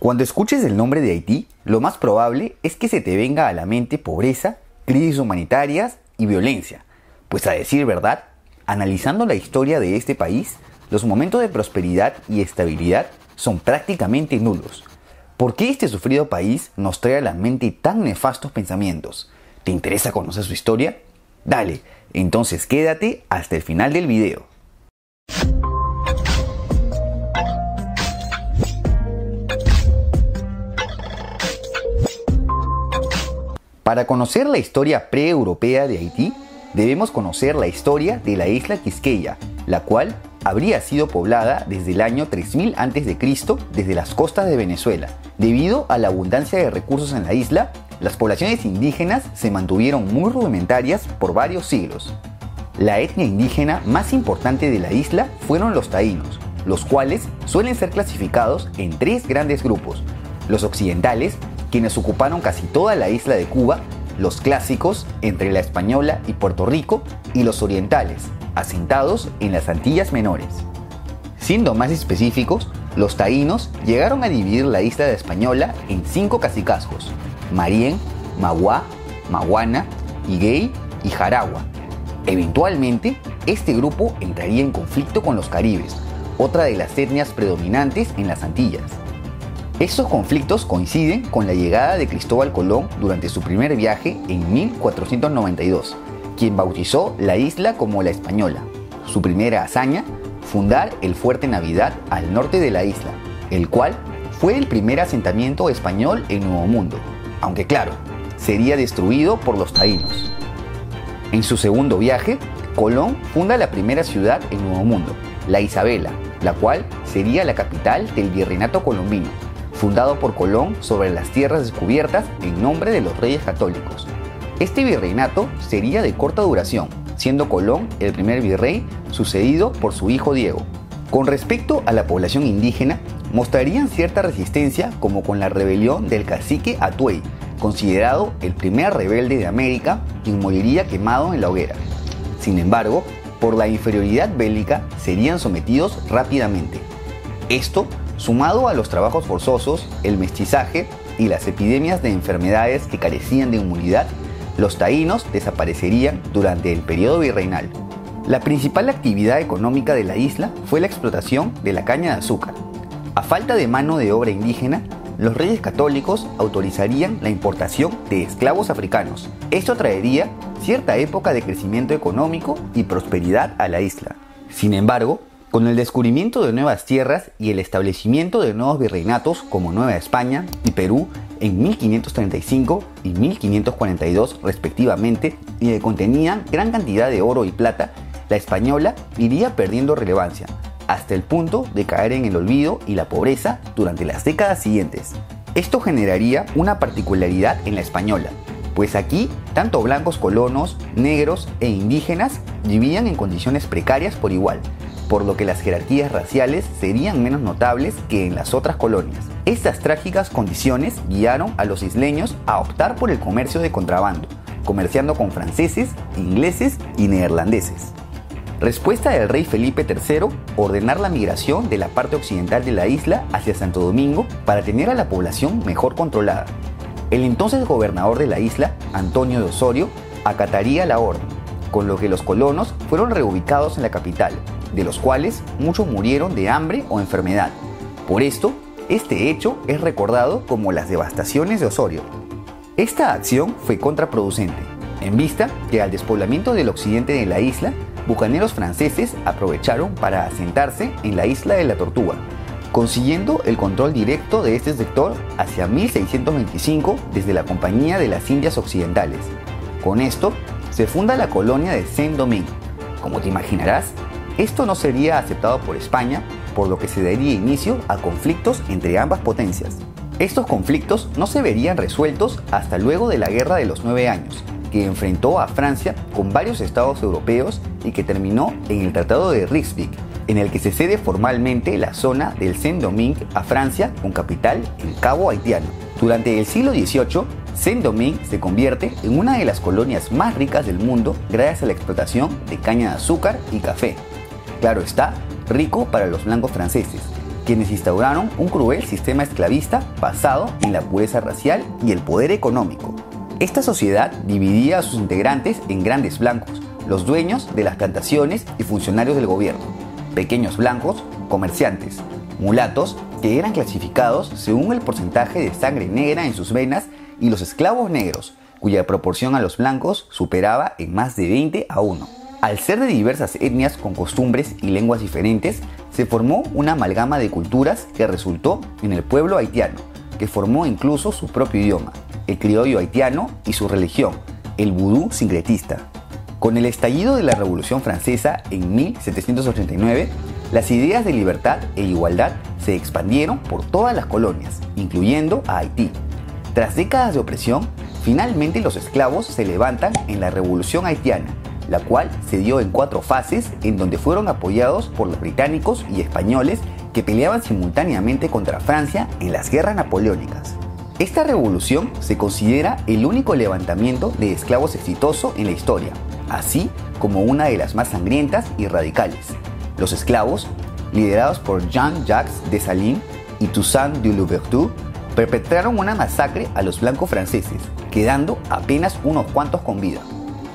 Cuando escuches el nombre de Haití, lo más probable es que se te venga a la mente pobreza, crisis humanitarias y violencia. Pues a decir verdad, analizando la historia de este país, los momentos de prosperidad y estabilidad son prácticamente nulos. ¿Por qué este sufrido país nos trae a la mente tan nefastos pensamientos? ¿Te interesa conocer su historia? Dale, entonces quédate hasta el final del video. Para conocer la historia pre-europea de Haití, debemos conocer la historia de la isla Quisqueya, la cual habría sido poblada desde el año 3000 a.C. desde las costas de Venezuela. Debido a la abundancia de recursos en la isla, las poblaciones indígenas se mantuvieron muy rudimentarias por varios siglos. La etnia indígena más importante de la isla fueron los taínos, los cuales suelen ser clasificados en tres grandes grupos. Los occidentales, quienes ocuparon casi toda la isla de Cuba, los clásicos entre la Española y Puerto Rico, y los orientales, asentados en las Antillas Menores. Siendo más específicos, los taínos llegaron a dividir la isla de Española en cinco cacicazgos, Marién, Maguá, Maguana, Higuey y Jaragua. Eventualmente, este grupo entraría en conflicto con los caribes, otra de las etnias predominantes en las Antillas. Estos conflictos coinciden con la llegada de Cristóbal Colón durante su primer viaje en 1492, quien bautizó la isla como la Española. Su primera hazaña, fundar el Fuerte Navidad al norte de la isla, el cual fue el primer asentamiento español en Nuevo Mundo, aunque claro, sería destruido por los taínos. En su segundo viaje, Colón funda la primera ciudad en Nuevo Mundo, la Isabela, la cual sería la capital del virreinato colombino fundado por Colón sobre las tierras descubiertas en nombre de los reyes católicos. Este virreinato sería de corta duración, siendo Colón el primer virrey sucedido por su hijo Diego. Con respecto a la población indígena, mostrarían cierta resistencia como con la rebelión del cacique Atuey, considerado el primer rebelde de América, quien moriría quemado en la hoguera. Sin embargo, por la inferioridad bélica serían sometidos rápidamente. Esto Sumado a los trabajos forzosos, el mestizaje y las epidemias de enfermedades que carecían de inmunidad, los taínos desaparecerían durante el periodo virreinal. La principal actividad económica de la isla fue la explotación de la caña de azúcar. A falta de mano de obra indígena, los reyes católicos autorizarían la importación de esclavos africanos. Esto traería cierta época de crecimiento económico y prosperidad a la isla. Sin embargo, con el descubrimiento de nuevas tierras y el establecimiento de nuevos virreinatos como Nueva España y Perú en 1535 y 1542 respectivamente, y que contenían gran cantidad de oro y plata, la española iría perdiendo relevancia, hasta el punto de caer en el olvido y la pobreza durante las décadas siguientes. Esto generaría una particularidad en la española, pues aquí tanto blancos colonos, negros e indígenas vivían en condiciones precarias por igual, por lo que las jerarquías raciales serían menos notables que en las otras colonias. Estas trágicas condiciones guiaron a los isleños a optar por el comercio de contrabando, comerciando con franceses, ingleses y neerlandeses. Respuesta del rey Felipe III, ordenar la migración de la parte occidental de la isla hacia Santo Domingo para tener a la población mejor controlada. El entonces gobernador de la isla, Antonio de Osorio, acataría la orden, con lo que los colonos fueron reubicados en la capital, de los cuales muchos murieron de hambre o enfermedad. Por esto, este hecho es recordado como las devastaciones de Osorio. Esta acción fue contraproducente, en vista que al despoblamiento del occidente de la isla, bucaneros franceses aprovecharon para asentarse en la isla de la Tortuga, consiguiendo el control directo de este sector hacia 1625 desde la Compañía de las Indias Occidentales. Con esto, se funda la colonia de Saint-Domingue. Como te imaginarás, esto no sería aceptado por España, por lo que se daría inicio a conflictos entre ambas potencias. Estos conflictos no se verían resueltos hasta luego de la Guerra de los Nueve Años, que enfrentó a Francia con varios estados europeos y que terminó en el Tratado de Ryswick, en el que se cede formalmente la zona del Saint-Domingue a Francia con capital en Cabo Haitiano. Durante el siglo XVIII, Saint-Domingue se convierte en una de las colonias más ricas del mundo gracias a la explotación de caña de azúcar y café, Claro está, rico para los blancos franceses, quienes instauraron un cruel sistema esclavista basado en la pureza racial y el poder económico. Esta sociedad dividía a sus integrantes en grandes blancos, los dueños de las plantaciones y funcionarios del gobierno, pequeños blancos, comerciantes, mulatos, que eran clasificados según el porcentaje de sangre negra en sus venas, y los esclavos negros, cuya proporción a los blancos superaba en más de 20 a 1. Al ser de diversas etnias con costumbres y lenguas diferentes, se formó una amalgama de culturas que resultó en el pueblo haitiano, que formó incluso su propio idioma, el criollo haitiano y su religión, el vudú sincretista. Con el estallido de la Revolución Francesa en 1789, las ideas de libertad e igualdad se expandieron por todas las colonias, incluyendo a Haití. Tras décadas de opresión, finalmente los esclavos se levantan en la Revolución haitiana la cual se dio en cuatro fases en donde fueron apoyados por los británicos y españoles que peleaban simultáneamente contra Francia en las guerras napoleónicas. Esta revolución se considera el único levantamiento de esclavos exitoso en la historia, así como una de las más sangrientas y radicales. Los esclavos, liderados por Jean-Jacques Dessalines y Toussaint Louverture, perpetraron una masacre a los blancos franceses, quedando apenas unos cuantos con vida.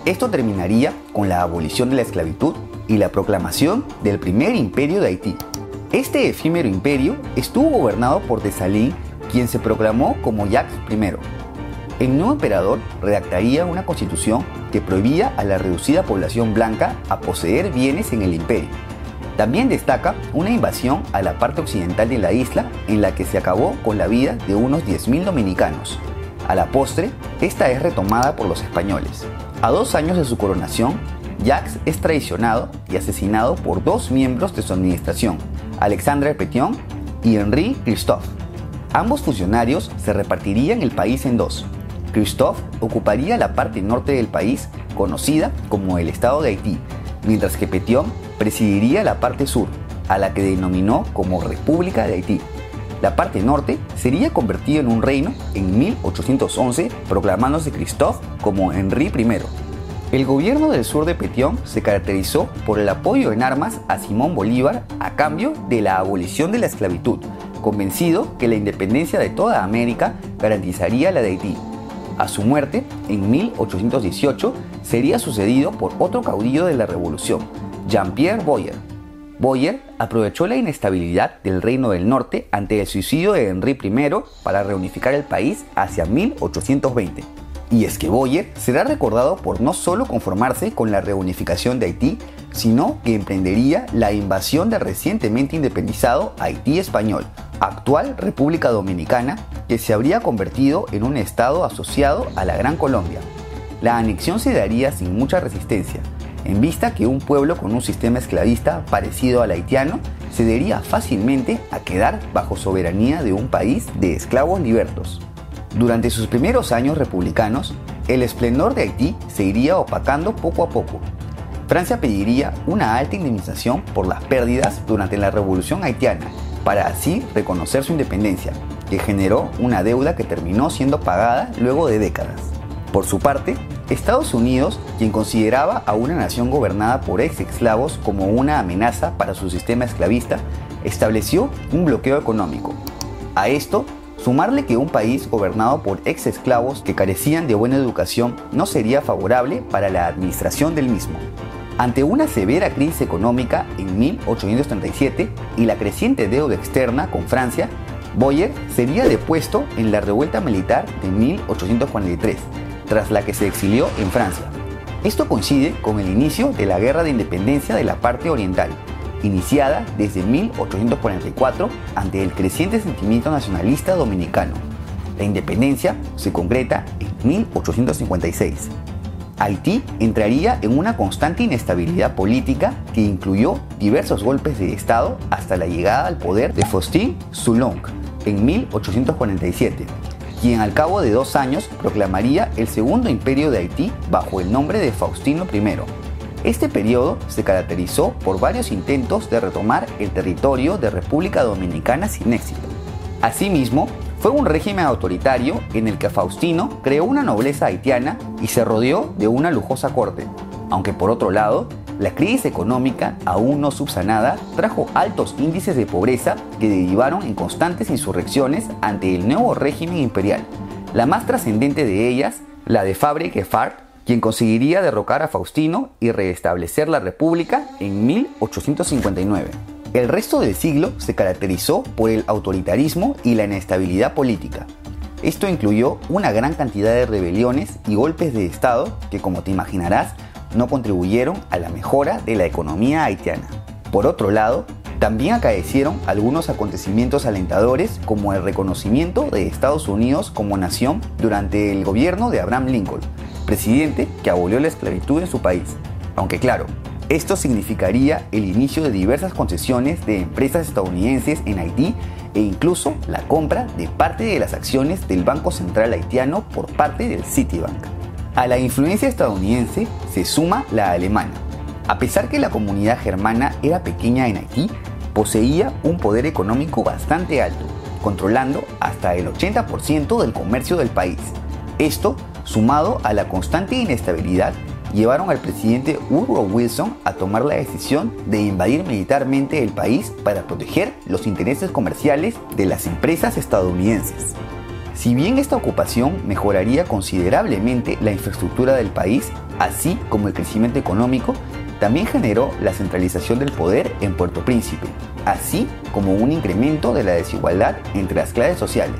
Esto terminaría con la abolición de la esclavitud y la proclamación del primer imperio de Haití. Este efímero imperio estuvo gobernado por Dessalines, quien se proclamó como Jacques I. El nuevo emperador redactaría una constitución que prohibía a la reducida población blanca a poseer bienes en el imperio. También destaca una invasión a la parte occidental de la isla en la que se acabó con la vida de unos 10.000 dominicanos. A la postre, esta es retomada por los españoles. A dos años de su coronación, Jacques es traicionado y asesinado por dos miembros de su administración, Alexandre Petion y Henri Christophe. Ambos funcionarios se repartirían el país en dos. Christophe ocuparía la parte norte del país, conocida como el Estado de Haití, mientras que Petion presidiría la parte sur, a la que denominó como República de Haití. La parte norte sería convertida en un reino en 1811, proclamándose Christophe como Henri I. El gobierno del sur de Petión se caracterizó por el apoyo en armas a Simón Bolívar a cambio de la abolición de la esclavitud, convencido que la independencia de toda América garantizaría la de Haití. A su muerte, en 1818, sería sucedido por otro caudillo de la revolución, Jean-Pierre Boyer, Boyer aprovechó la inestabilidad del Reino del Norte ante el suicidio de Henry I para reunificar el país hacia 1820. Y es que Boyer será recordado por no solo conformarse con la reunificación de Haití, sino que emprendería la invasión del recientemente independizado Haití español, actual República Dominicana, que se habría convertido en un estado asociado a la Gran Colombia. La anexión se daría sin mucha resistencia, en vista que un pueblo con un sistema esclavista parecido al haitiano cedería fácilmente a quedar bajo soberanía de un país de esclavos libertos. Durante sus primeros años republicanos, el esplendor de Haití se iría opacando poco a poco. Francia pediría una alta indemnización por las pérdidas durante la Revolución haitiana, para así reconocer su independencia, que generó una deuda que terminó siendo pagada luego de décadas. Por su parte, Estados Unidos, quien consideraba a una nación gobernada por ex esclavos como una amenaza para su sistema esclavista, estableció un bloqueo económico. A esto, sumarle que un país gobernado por ex esclavos que carecían de buena educación no sería favorable para la administración del mismo. Ante una severa crisis económica en 1837 y la creciente deuda externa con Francia, Boyer sería depuesto en la revuelta militar de 1843 tras la que se exilió en Francia. Esto coincide con el inicio de la Guerra de Independencia de la parte oriental, iniciada desde 1844 ante el creciente sentimiento nacionalista dominicano. La independencia se concreta en 1856. Haití entraría en una constante inestabilidad política que incluyó diversos golpes de Estado hasta la llegada al poder de Faustin Soulon en 1847 quien al cabo de dos años proclamaría el segundo imperio de Haití bajo el nombre de Faustino I. Este periodo se caracterizó por varios intentos de retomar el territorio de República Dominicana sin éxito. Asimismo, fue un régimen autoritario en el que Faustino creó una nobleza haitiana y se rodeó de una lujosa corte, aunque por otro lado, La crisis económica, aún no subsanada, trajo altos índices de pobreza que derivaron en constantes insurrecciones ante el nuevo régimen imperial. La más trascendente de ellas, la de Fabre Gefard, quien conseguiría derrocar a Faustino y restablecer la República en 1859. El resto del siglo se caracterizó por el autoritarismo y la inestabilidad política. Esto incluyó una gran cantidad de rebeliones y golpes de Estado que, como te imaginarás, no contribuyeron a la mejora de la economía haitiana. Por otro lado, también acaecieron algunos acontecimientos alentadores como el reconocimiento de Estados Unidos como nación durante el gobierno de Abraham Lincoln, presidente que abolió la esclavitud en su país. Aunque claro, esto significaría el inicio de diversas concesiones de empresas estadounidenses en Haití e incluso la compra de parte de las acciones del Banco Central haitiano por parte del Citibank. A la influencia estadounidense se suma la alemana. A pesar que la comunidad germana era pequeña en Haití, poseía un poder económico bastante alto, controlando hasta el 80% del comercio del país. Esto sumado a la constante inestabilidad, llevaron al presidente Woodrow Wilson a tomar la decisión de invadir militarmente el país para proteger los intereses comerciales de las empresas estadounidenses. Si bien esta ocupación mejoraría considerablemente la infraestructura del país, así como el crecimiento económico, también generó la centralización del poder en Puerto Príncipe, así como un incremento de la desigualdad entre las clases sociales,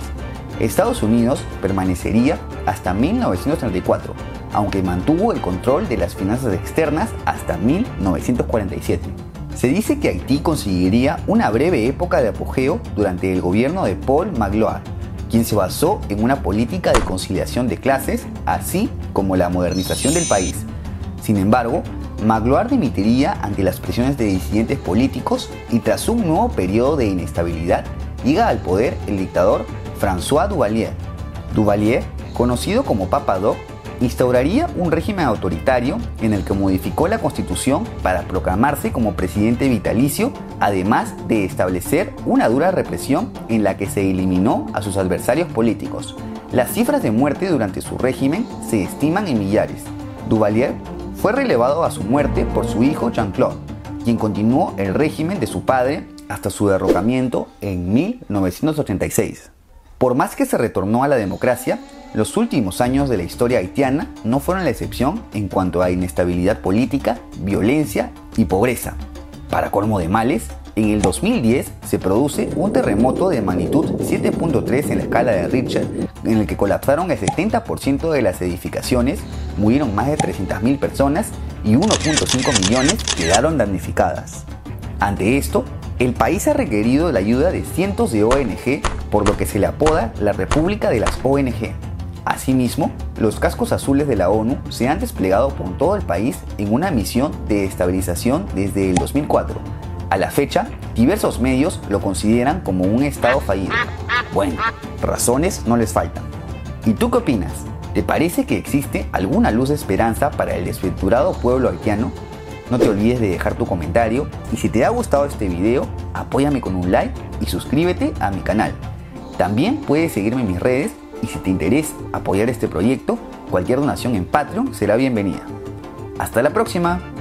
Estados Unidos permanecería hasta 1934, aunque mantuvo el control de las finanzas externas hasta 1947. Se dice que Haití conseguiría una breve época de apogeo durante el gobierno de Paul Magloire, quien se basó en una política de conciliación de clases, así como la modernización del país. Sin embargo, Magloire dimitiría ante las presiones de disidentes políticos y tras un nuevo periodo de inestabilidad, llega al poder el dictador François Duvalier. Duvalier, conocido como Papa Doc, instauraría un régimen autoritario en el que modificó la constitución para proclamarse como presidente vitalicio, además de establecer una dura represión en la que se eliminó a sus adversarios políticos. Las cifras de muerte durante su régimen se estiman en millares. Duvalier fue relevado a su muerte por su hijo Jean-Claude, quien continuó el régimen de su padre hasta su derrocamiento en 1986. Por más que se retornó a la democracia, los últimos años de la historia haitiana no fueron la excepción en cuanto a inestabilidad política, violencia y pobreza. Para colmo de males, en el 2010 se produce un terremoto de magnitud 7.3 en la escala de Richter, en el que colapsaron el 70% de las edificaciones, murieron más de 300.000 personas y 1.5 millones quedaron damnificadas. Ante esto, el país ha requerido la ayuda de cientos de ONG por lo que se le apoda la República de las ONG. Asimismo, los cascos azules de la ONU se han desplegado por todo el país en una misión de estabilización desde el 2004. A la fecha, diversos medios lo consideran como un estado fallido. Bueno, razones no les faltan. ¿Y tú qué opinas? ¿Te parece que existe alguna luz de esperanza para el desventurado pueblo haitiano? No te olvides de dejar tu comentario y si te ha gustado este video, apóyame con un like y suscríbete a mi canal. También puedes seguirme en mis redes y si te interesa apoyar este proyecto, cualquier donación en Patreon será bienvenida. Hasta la próxima.